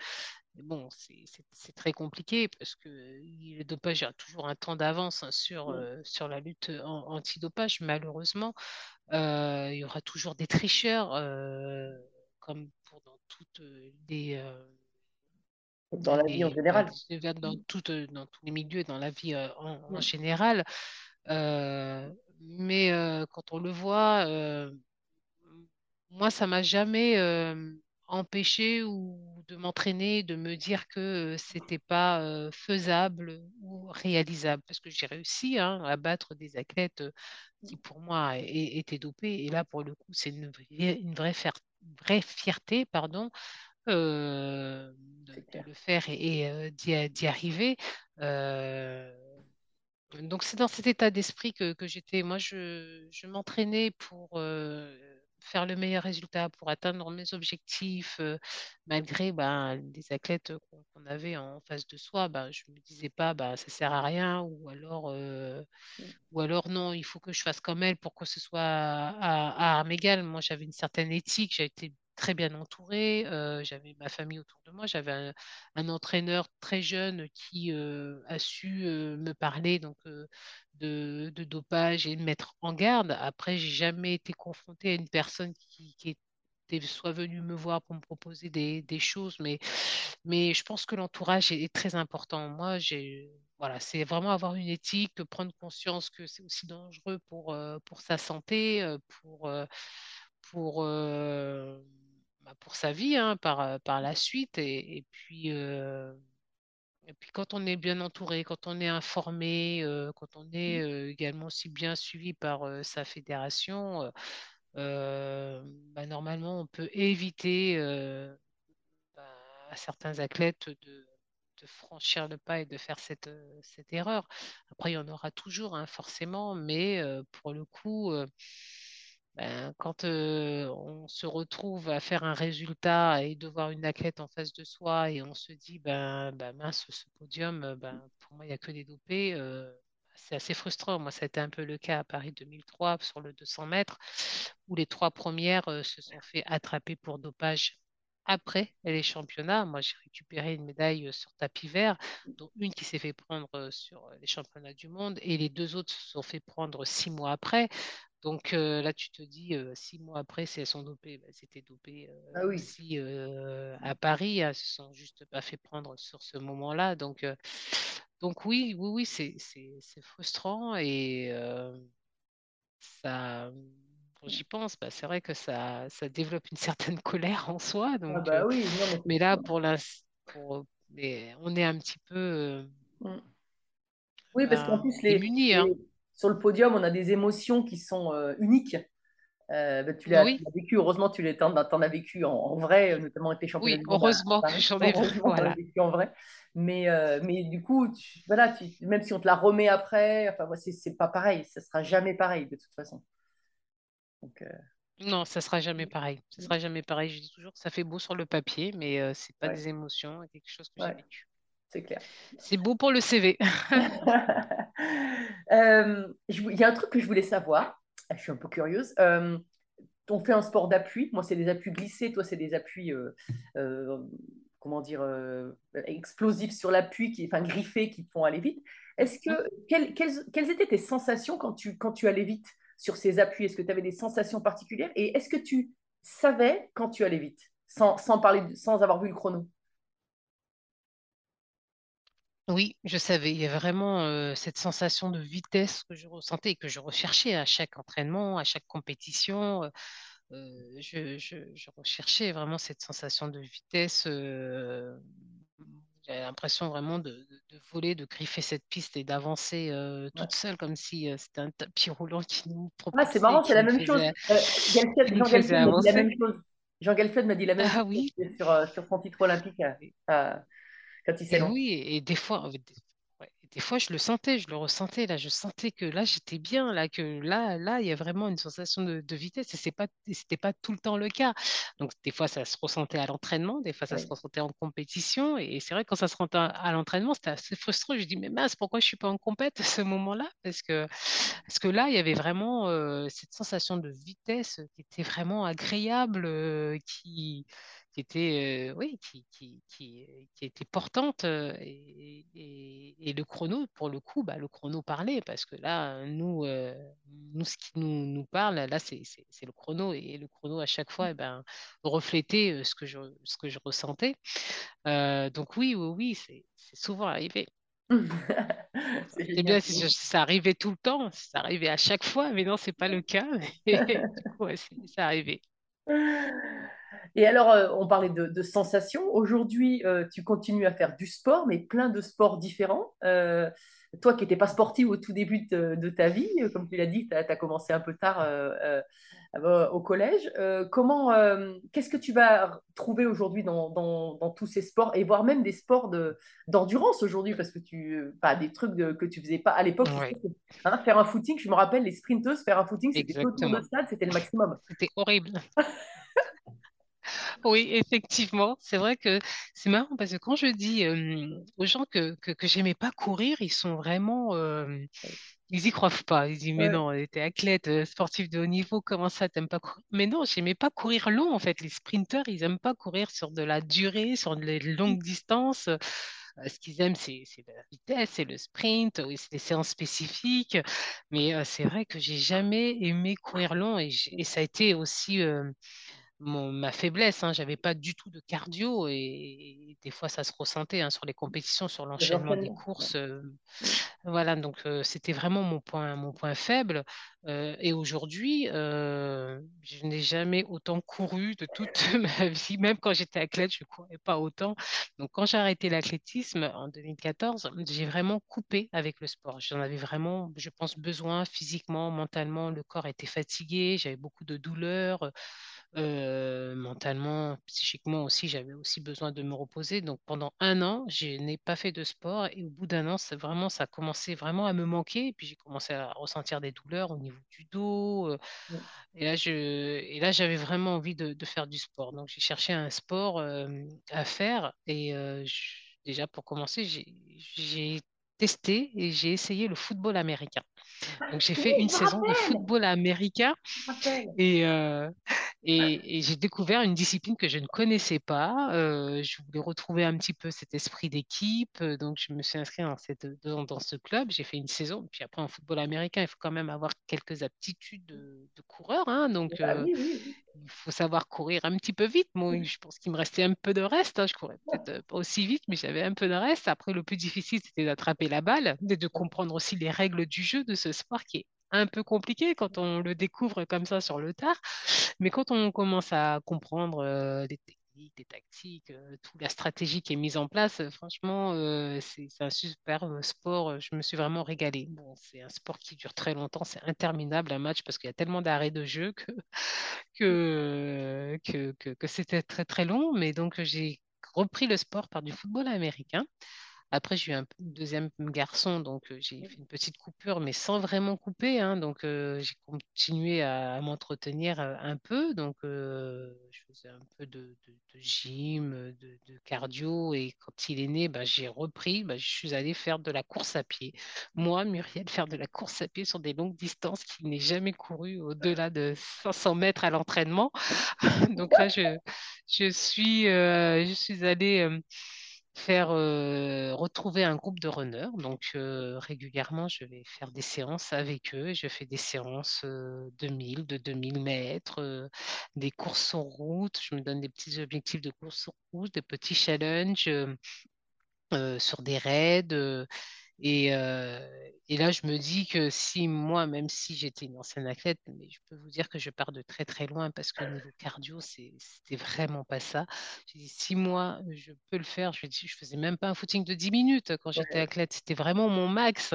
Mais bon, c'est très compliqué parce que le dopage a toujours un temps d'avance hein, sur, euh, sur la lutte an- anti-dopage. Malheureusement, Euh, il y aura toujours des tricheurs, comme pour dans toutes les, Dans la vie en général. dans, toutes- dans tous les milieux, dans la vie euh, en, en général. Euh, mais euh, quand on le voit, euh, moi, ça m'a jamais euh, empêché ou de m'entraîner, de me dire que euh, c'était pas euh, faisable ou réalisable. Parce que j'ai réussi hein, à battre des athlètes euh, qui, pour moi, étaient dopés. Et là, pour le coup, c'est une vraie, une vraie, fier- vraie fierté, pardon, euh, de, C'est de le faire et, et, euh, d'y arriver. Euh, donc c'est dans cet état d'esprit que, que j'étais. Moi, je, je m'entraînais pour euh, faire le meilleur résultat, pour atteindre mes objectifs, euh, malgré ben, les athlètes qu'on avait en face de soi. Ben, je me disais pas, ben, ça sert à rien, ou alors, euh, ou alors non, il faut que je fasse comme elle pour que ce soit à, à armes égales. Moi, j'avais une certaine éthique, j'ai été très bien entourée, euh, j'avais ma famille autour de moi, j'avais un, entraîneur très jeune qui euh, a su euh, me parler donc de, dopage et me mettre en garde. Après, j'ai jamais été confrontée à une personne qui, soit venue me voir pour me proposer des, choses, mais, mais je pense que l'entourage est, très important. Moi, j'ai voilà, c'est vraiment avoir une éthique, prendre conscience que c'est aussi dangereux pour, pour sa santé, pour, pour, bah, pour sa vie hein, par, euh, par la suite. Et, et puis, euh, et puis, quand on est bien entouré, quand on est informé, euh, quand on est euh, également aussi bien suivi par sa fédération, bah, normalement, on peut éviter bah, à certains athlètes de, de franchir le pas et de faire cette, cette erreur. Après, il y en aura toujours, hein, forcément, mais pour le coup, ben, quand euh, on se retrouve à faire un résultat et de voir une athlète en face de soi et on se dit, ben, ben mince, ce podium, ben, pour moi, il n'y a que des dopés. euh, c'est assez frustrant. Moi, ça a été un peu le cas à Paris 2003 sur le 200 mètres, où les trois premières euh, se sont fait attraper pour dopage après les championnats. Moi, j'ai récupéré une médaille sur tapis vert, dont une qui s'est fait prendre sur les championnats du monde, et les deux autres se sont fait prendre six mois après. Donc euh, là, tu te dis, euh, six mois après, si elles sont dopées, ben, c'était dopé euh, Ah oui. euh, à Paris. Elles se sont juste pas fait prendre sur ce moment-là. Donc, donc oui, oui, oui, c'est, frustrant et ça, quand j'y pense, bah, c'est vrai que ça, ça développe une certaine colère en soi. Ah Donc, bah euh, oui, non, mais là, pour mais on est un petit peu euh, Mm. Oui, parce qu'en ben, plus, les, démunis, hein. les- sur le podium, on a des émotions qui sont euh, uniques. Euh, bah, tu l'as Oui, vécu, heureusement, tu l'as, t'en as vécu en, en vrai, euh, notamment avec les championnats oui, heureusement que j'en ai, voilà. vécu en vrai. Mais, euh, mais du coup, tu- voilà, tu- même si on te la remet après, enfin, c'est pas pareil, ça sera jamais pareil de toute façon. Donc, euh, Non, ça sera jamais pareil. Ça sera jamais pareil. Je dis toujours ça fait beau sur le papier, mais euh, c'est pas ouais, des émotions, c'est quelque chose que j'ai vécu. c'est clair. C'est beau pour le CV. Euh, je Il y a un truc que je voulais savoir, je suis un peu curieuse. Euh, on fait un sport d'appui. Moi, c'est des appuis glissés. Toi, c'est des appuis, comment dire, explosifs sur l'appui, qui, enfin griffés, qui font aller vite. Est-ce Mhm. que quelles, quelles- quelles étaient tes sensations quand tu, quand tu allais vite? Sur ces appuis? Est-ce que tu avais des sensations particulières? Et est-ce que tu savais quand tu allais vite, sans, sans parler, sans avoir vu le chrono? Oui, je savais, il y a vraiment euh, cette sensation de vitesse que je ressentais et que je recherchais à chaque entraînement, à chaque compétition. euh, euh, je, recherchais vraiment cette sensation de vitesse. J'avais l'impression vraiment de, de- de voler, de griffer cette piste et d'avancer euh, Ouais. toute seule comme si euh, c'était un tapis roulant qui nous Ah, c'est marrant, c'est la même chose. faisait, Euh, Jean Galtier m'a dit la même chose. Jean Galtier m'a dit la même Ah chose oui. sur, sur son titre olympique quand il s'est oui, et des fois, des, fois, je le sentais, je le ressentais, là, je sentais que là, j'étais bien, là, que là, là, il y a vraiment une sensation de, de vitesse, et c'est pas, c'était pas tout le temps le cas. Donc, des fois, ça se ressentait à l'entraînement, des fois, ça se ressentait en compétition, et c'est vrai, quand ça se ressentait à l'entraînement, c'était assez frustrant. Je dis, mais mince, pourquoi je suis pas en compète à ce moment-là? Parce que, parce que là, il y avait vraiment euh, cette sensation de vitesse qui était vraiment agréable, euh, qui qui était, euh, oui, qui, qui, qui, qui était portante. euh, et, et- et le chrono, pour le coup, bah, le chrono parlait, parce que là, nous, euh, nous ce qui nous, nous parle, là, c'est le chrono. Et le chrono, à chaque fois, eh ben, reflétait euh, ce que je, ce que je ressentais. Euh, donc oui, oui, oui, c'est souvent arrivé. C'est bien si ça ça arrivait tout le temps, ça arrivait à chaque fois, mais non, c'est pas le cas. Et du coup, ouais, c'est arrivé. Et alors, euh, on parlait de, de sensations. Aujourd'hui, euh, tu continues à faire du sport, mais plein de sports différents. Euh, toi qui n'étais pas sportive au tout début de, de ta vie, comme tu l'as dit, tu as, commencé un peu tard au collège. Comment, qu'est-ce que tu vas trouver aujourd'hui dans, dans- dans tous ces sports et voire même des sports de, d'endurance aujourd'hui? Parce que tu, pas des trucs que tu faisais pas à l'époque. hein, faire un footing, je me rappelle les sprinteuses, faire un footing, c'était le maximum. C'était horrible. Oui, effectivement, c'est vrai que c'est marrant parce que quand je dis euh, aux gens que, que, que j'aimais pas courir, ils sont vraiment, euh, ils y croient pas. Ils disent, mais Ouais. non, t'es athlète, euh, sportif de haut niveau, comment ça, t'aimes pas courir? Mais non, j'aimais pas courir long, en fait. Les sprinteurs, ils aiment pas courir sur de la durée, sur de longues distances. Euh, Ce qu'ils aiment, c'est c'est la vitesse, c'est le sprint, oui, c'est des séances spécifiques. Mais euh, c'est vrai que j'ai jamais aimé courir long et, j'ai- et ça a été aussi euh, mon- ma faiblesse. Hein. J'avais pas du tout de cardio et, et des fois ça se ressentait hein, sur les compétitions, sur l'enchaînement des courses. euh, voilà, donc euh, c'était vraiment mon point, mon point faible. Euh, et aujourd'hui, je n'ai jamais autant couru de toute ma vie. Même quand j'étais athlète, je ne courais pas autant. Donc quand j'ai arrêté l'athlétisme en 2014, j'ai vraiment coupé avec le sport. J'en avais vraiment, je pense, besoin physiquement, mentalement. Le corps était fatigué, j'avais beaucoup de douleurs. Euh, mentalement, psychiquement aussi, j'avais aussi besoin de me reposer. Donc pendant un an, je n'ai pas fait de sport et au bout d'un an, c'est vraiment, ça a commencé vraiment à me manquer. Et puis j'ai commencé à ressentir des douleurs au niveau du dos. euh, et là, je, et là, j'avais vraiment envie de, de faire du sport. Donc j'ai cherché un sport euh, à faire. Et je- déjà pour commencer, j'ai testé et j'ai essayé le football américain. Donc j'ai fait une saison de football américain et, euh, et, et j'ai découvert une discipline que je ne connaissais pas. Euh, je voulais retrouver un petit peu cet esprit d'équipe. Donc, je me suis inscrite dans, cette, dans, dans ce club. J'ai fait une saison. Puis après, en football américain, il faut quand même avoir quelques aptitudes de, de coureur. hein. Donc, Ah euh, oui, oui, oui. il faut savoir courir un petit peu vite. Moi, je pense qu'il me restait un peu de reste. hein. Je courais peut-être pas aussi vite, mais j'avais un peu de reste. Après, le plus difficile, c'était d'attraper la balle et de comprendre aussi les règles du jeu de ce sport qui est un peu compliqué quand on le découvre comme ça sur le tard. Mais quand on commence à comprendre euh, des techniques, des tactiques, euh, toute la stratégie qui est mise en place, euh, franchement, euh, c'est un super sport. Je me suis vraiment régalée. Bon, c'est un sport qui dure très longtemps, c'est interminable un match parce qu'il y a tellement d'arrêts de jeu que, que, que, que c'était très très long. Mais donc j'ai repris le sport par du football américain. Après, j'ai eu un deuxième garçon, donc euh, j'ai fait une petite coupure, mais sans vraiment couper. hein. donc, euh, j'ai continué à, à m'entretenir un peu. Donc, euh, je faisais un peu de, de- de gym, de, de cardio. Et quand il est né, bah, j'ai repris. Bah, je suis allée faire de la course à pied. Moi, Muriel, faire de la course à pied sur des longues distances qui n'ai jamais couru au-delà de 500 mètres à l'entraînement. Donc là, je, je suis, je suis allée. Faire retrouver un groupe de runners. Donc régulièrement, je vais faire des séances avec eux. Je fais des séances de 1000, de 2000 mètres, des courses sur route. Je me donne des petits objectifs de course sur route, des petits challenges. sur des raids. Et, euh, et là, je me dis que si moi, même si j'étais une ancienne athlète, mais je peux vous dire que je pars de très très loin parce que niveau cardio, c'était vraiment pas ça. J'ai dit, si moi, je peux le faire, je, dis, je faisais même pas un footing de 10 minutes quand j'étais athlète. C'était vraiment mon max.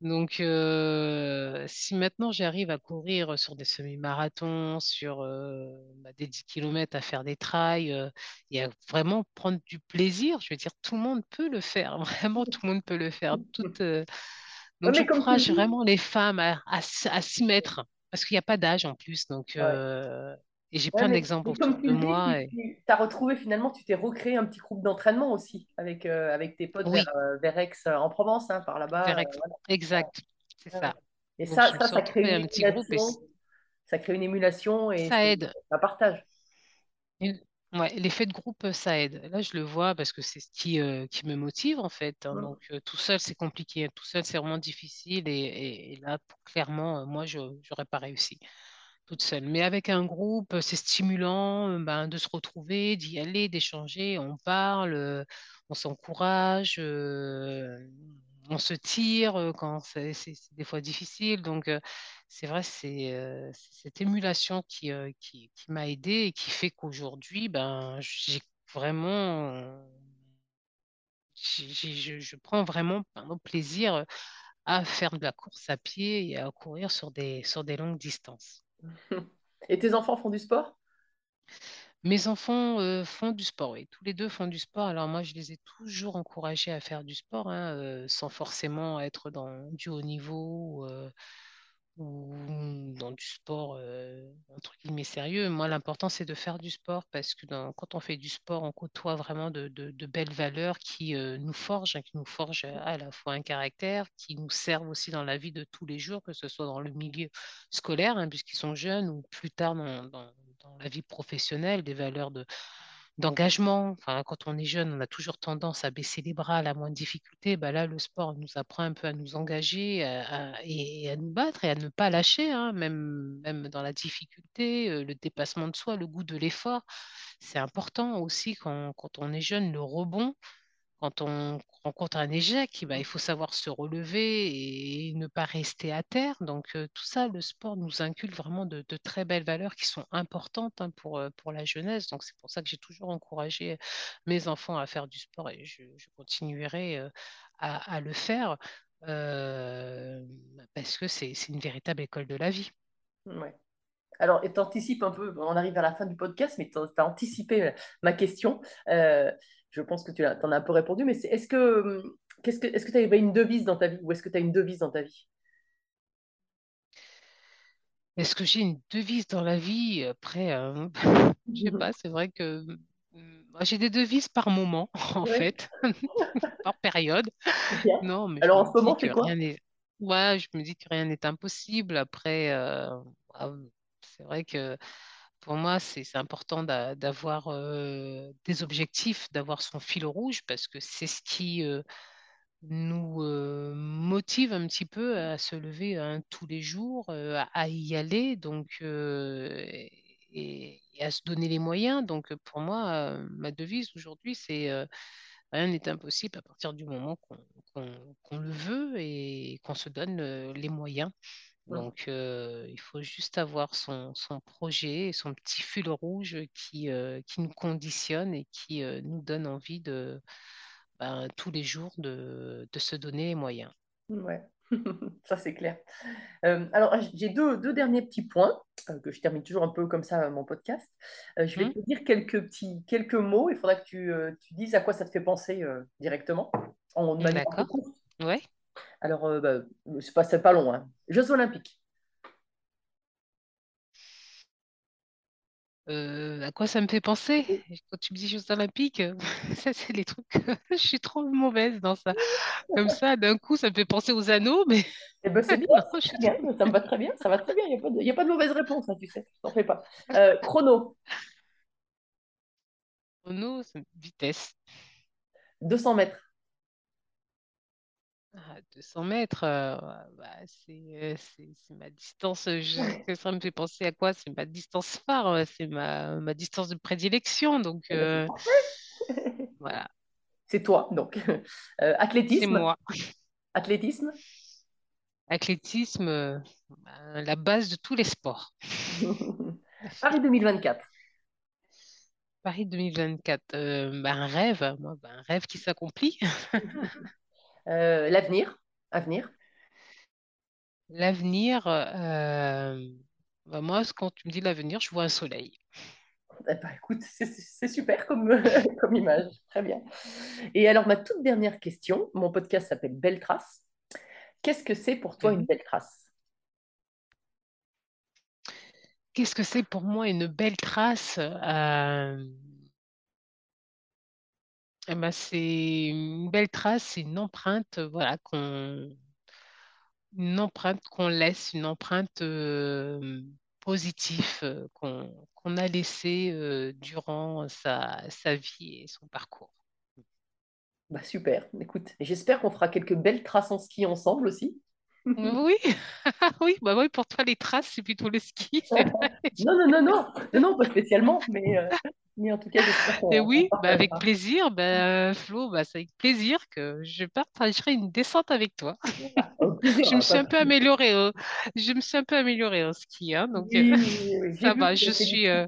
Donc, euh, si maintenant j'arrive à courir sur des semi-marathons, sur euh, bah, des 10 km, à faire des trails, euh, et à vraiment prendre du plaisir, je veux dire, tout le monde peut le faire, vraiment tout le monde peut le faire. Tout, euh, Donc, j'encourage vraiment les femmes à, à s- à s'y mettre, parce qu'il n'y a pas d'âge en plus. Donc, ouais. Euh, et j'ai Ouais, plein d'exemples autour de moi. Et... tu as retrouvé finalement, tu t'es recréé un petit groupe d'entraînement aussi avec, euh, avec tes potes vers, Oui, euh, vers Aix euh, en Provence, hein, par là-bas. vers euh, voilà. exact, c'est Ouais, ça. Et Donc, ça, ça, ça crée une un petit groupe et ça crée une émulation et ça aide. un partage. Ouais, l'effet de groupe, euh, ça aide. Là, je le vois parce que c'est ce qui, euh, qui me motive en fait. hein. Donc, euh, tout seul, c'est compliqué. Tout seul, c'est vraiment difficile. Et, et- et là, clairement, euh, moi, je n'aurais pas réussi seule. Mais avec un groupe, c'est stimulant ben, de se retrouver, d'y aller, d'échanger. On parle, on s'encourage, on se tire quand c'est des fois difficile. Donc, c'est vrai, c'est cette émulation qui, qui, m'a aidée et qui fait qu'aujourd'hui, ben, j'ai vraiment, je, prends vraiment plaisir à faire de la course à pied et à courir sur des, sur des longues distances. Et tes enfants font du sport? Mes enfants euh, font du sport, oui. Tous les deux font du sport. Alors moi, je les ai toujours encouragés à faire du sport, hein, euh, sans forcément être dans du haut niveau euh, ou dans du sport entre guillemets sérieux. Moi, l'important, c'est de faire du sport parce que quand on fait du sport, on côtoie vraiment de, belles valeurs qui nous forgent, hein, qui nous forgent à la fois un caractère, qui nous servent aussi dans la vie de tous les jours, que ce soit dans le milieu scolaire, hein, puisqu'ils sont jeunes, ou plus tard dans la vie professionnelle, des valeurs de, d'engagement. Enfin, quand on est jeune, on a toujours tendance à baisser les bras à la moindre difficulté. Bah là, le sport nous apprend un peu à nous engager et à nous battre et à ne pas lâcher, hein, même, même dans la difficulté, euh, le dépassement de soi, le goût de l'effort. C'est important aussi quand, quand on est jeune, le rebond. Quand on rencontre un échec, bah, il faut savoir se relever et ne pas rester à terre. Donc, euh, tout ça, le sport nous inculque vraiment de, de très belles valeurs qui sont importantes hein, pour, pour la jeunesse. Donc, c'est pour ça que j'ai toujours encouragé mes enfants à faire du sport et je, je continuerai euh, à, à le faire euh, parce que c'est, une véritable école de la vie. Ouais. Alors, tu anticipes un peu, on arrive à la fin du podcast, mais tu as anticipé ma question. Euh, je pense que tu as, en as un peu répondu, mais c'est, est-ce que hum, qu'est-ce que, est-ce que tu avais une devise dans ta vie ou est-ce que tu as une devise dans ta vie? Est-ce que j'ai une devise dans la vie? Après, euh, je sais pas, c'est vrai que hum, j'ai des devises par moment, en Ouais, fait, par période. Non, mais Alors, en ce moment, c'est quoi? Ouais, je me dis que rien n'est impossible. Après, euh, c'est vrai que pour moi, c'est important d'a- d'avoir des objectifs, d'avoir son fil rouge, parce que c'est ce qui nous motive un petit peu à se lever hein, tous les jours, à, y aller, donc et, à se donner les moyens. Donc pour moi, ma devise aujourd'hui, c'est rien n'est impossible à partir du moment qu'on le veut et qu'on se donne les moyens. Donc euh, il faut juste avoir son, son projet et son petit fil rouge qui, euh, qui nous conditionne et qui euh, nous donne envie de ben, tous les jours de, de se donner les moyens. Ouais, ça c'est clair. Alors, j'ai deux, deux derniers petits points, que je termine toujours un peu comme ça mon podcast. Je vais Hmm te dire quelques petits, quelques mots. Il faudra que tu, tu dises à quoi ça te fait penser directement, en de manière courte. Ouais. Alors, euh, bah, c'est pas, pas long, hein. Jeux Olympiques. Euh, à quoi ça me fait penser? Quand tu me dis Jeux Olympiques, ça c'est les trucs. Je suis trop mauvaise dans ça. Comme ça, d'un coup, ça me fait penser aux anneaux, mais Eh ben, c'est bien, non, je trop. bien, ça me va très bien, ça va très bien. Il n'y a pas de, il y a pas de mauvaise réponse, hein, tu sais, t'en fais pas. Euh, chrono, Chrono, vitesse. 200 mètres. Ah, 200 mètres, euh, bah, c'est euh, c'est- c'est ma distance. euh, je- ça me fait penser à quoi? C'est ma distance phare, c'est ma, ma distance de prédilection. Donc Eh ben, euh, voilà. c'est toi, donc. Euh, C'est athlétisme, moi. athlétisme? Athlétisme, la base de tous les sports. Paris 2024. Paris 2024, euh, ben, un rêve, moi, ben, un rêve qui s'accomplit. Euh, l'avenir, avenir. L'avenir, euh, ben, moi, quand tu me dis l'avenir, je vois un soleil. Ben, écoute, c'est super comme, comme image. Très bien. Et alors, ma toute dernière question, mon podcast s'appelle Belle Trace. Qu'est-ce que c'est pour toi une Mhm. belle trace? Qu'est-ce que c'est pour moi une belle trace? Euh, eh ben, c'est une belle trace, c'est une empreinte, euh, voilà, qu'on, une empreinte qu'on laisse, une empreinte euh, positive euh, qu'on qu'on a laissée euh, durant sa, sa vie et son parcours. Bah, super. Écoute, j'espère qu'on fera quelques belles traces en ski ensemble aussi. Oui, oui, bah oui, pour toi les traces, c'est plutôt le ski. Non, non, non, non, non, pas spécialement, mais, mais en tout cas, j'espère Et qu'on qu'on oui, bah avec plaisir, bah, Flo, bah, c'est avec plaisir que je partagerai une descente avec toi. Au plaisir, Je me suis un peu améliorée, au- je me suis un peu améliorée en ski, hein, donc Oui, oui, oui, j'ai ça va. Je suis, euh,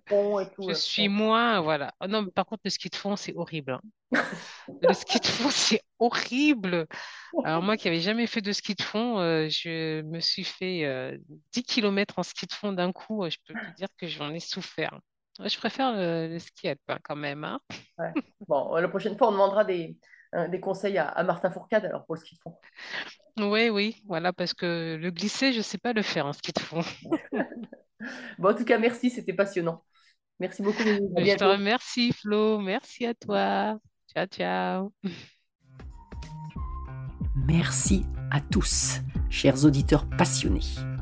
tout. je euh, suis moins, voilà. Oh non, mais par contre, le ski de fond, c'est horrible. hein. Le ski de fond, c'est horrible. Alors moi qui n'avais jamais fait de ski de fond, euh, je me suis fait euh, 10 km en ski de fond d'un coup. Je peux te dire que j'en ai souffert. Ouais, Je préfère le, le ski alpin quand même, hein. Ouais. Bon, la prochaine fois, on demandera des, euh, des conseils à, à Martin Fourcade alors pour le ski de fond. Oui, oui, voilà, parce que le glisser, je ne sais pas le faire en ski de fond. Bon, en tout cas, merci, c'était passionnant. Merci beaucoup, Je te remercie, Flo. Merci à toi. Ciao, ciao. Merci à tous, chers auditeurs passionnés.